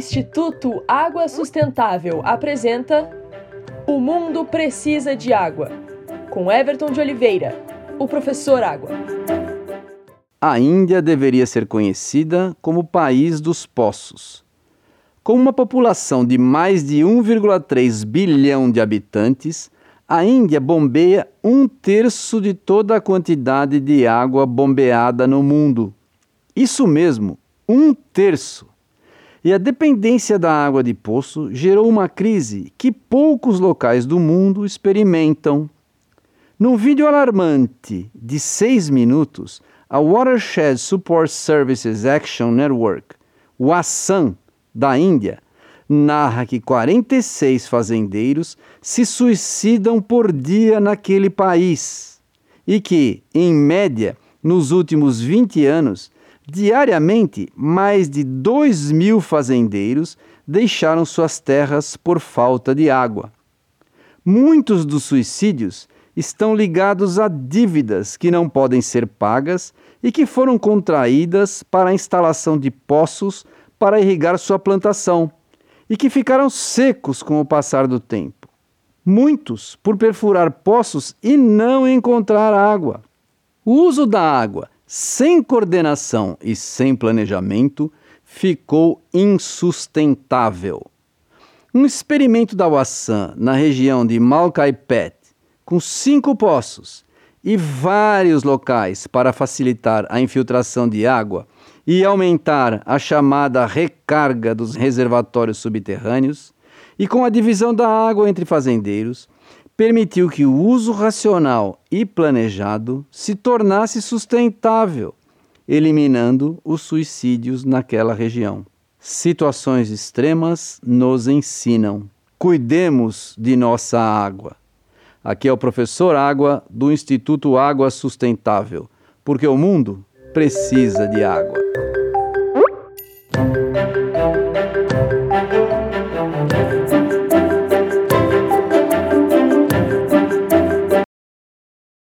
Instituto Água Sustentável apresenta O Mundo Precisa de Água, com Everton de Oliveira, o professor Água. A Índia deveria ser conhecida como país dos poços. Com uma população de mais de 1,3 bilhão de habitantes, a Índia bombeia um terço de toda a quantidade de água bombeada no mundo. Isso mesmo, um terço. E a dependência da água de poço gerou uma crise que poucos locais do mundo experimentam. Num vídeo alarmante de seis minutos, a Watershed Support Services Action Network, o ASSAM, da Índia, narra que 46 fazendeiros se suicidam por dia naquele país e que, em média, nos últimos 20 anos, diariamente mais de 2 mil fazendeiros deixaram suas terras por falta de água. Muitos dos suicídios estão ligados a dívidas que não podem ser pagas e que foram contraídas para a instalação de poços para irrigar sua plantação e que ficaram secos com o passar do tempo. Muitos por perfurar poços e não encontrar água. O uso da água sem coordenação e sem planejamento ficou insustentável. Um experimento da Wassan na região de Malkaipet, com cinco poços e vários locais para facilitar a infiltração de água e aumentar a chamada recarga dos reservatórios subterrâneos, e com a divisão da água entre fazendeiros, permitiu que o uso racional e planejado se tornasse sustentável, eliminando os suicídios naquela região. Situações extremas nos ensinam. Cuidemos de nossa água. Aqui é o professor Água do Instituto Água Sustentável, porque o mundo precisa de água.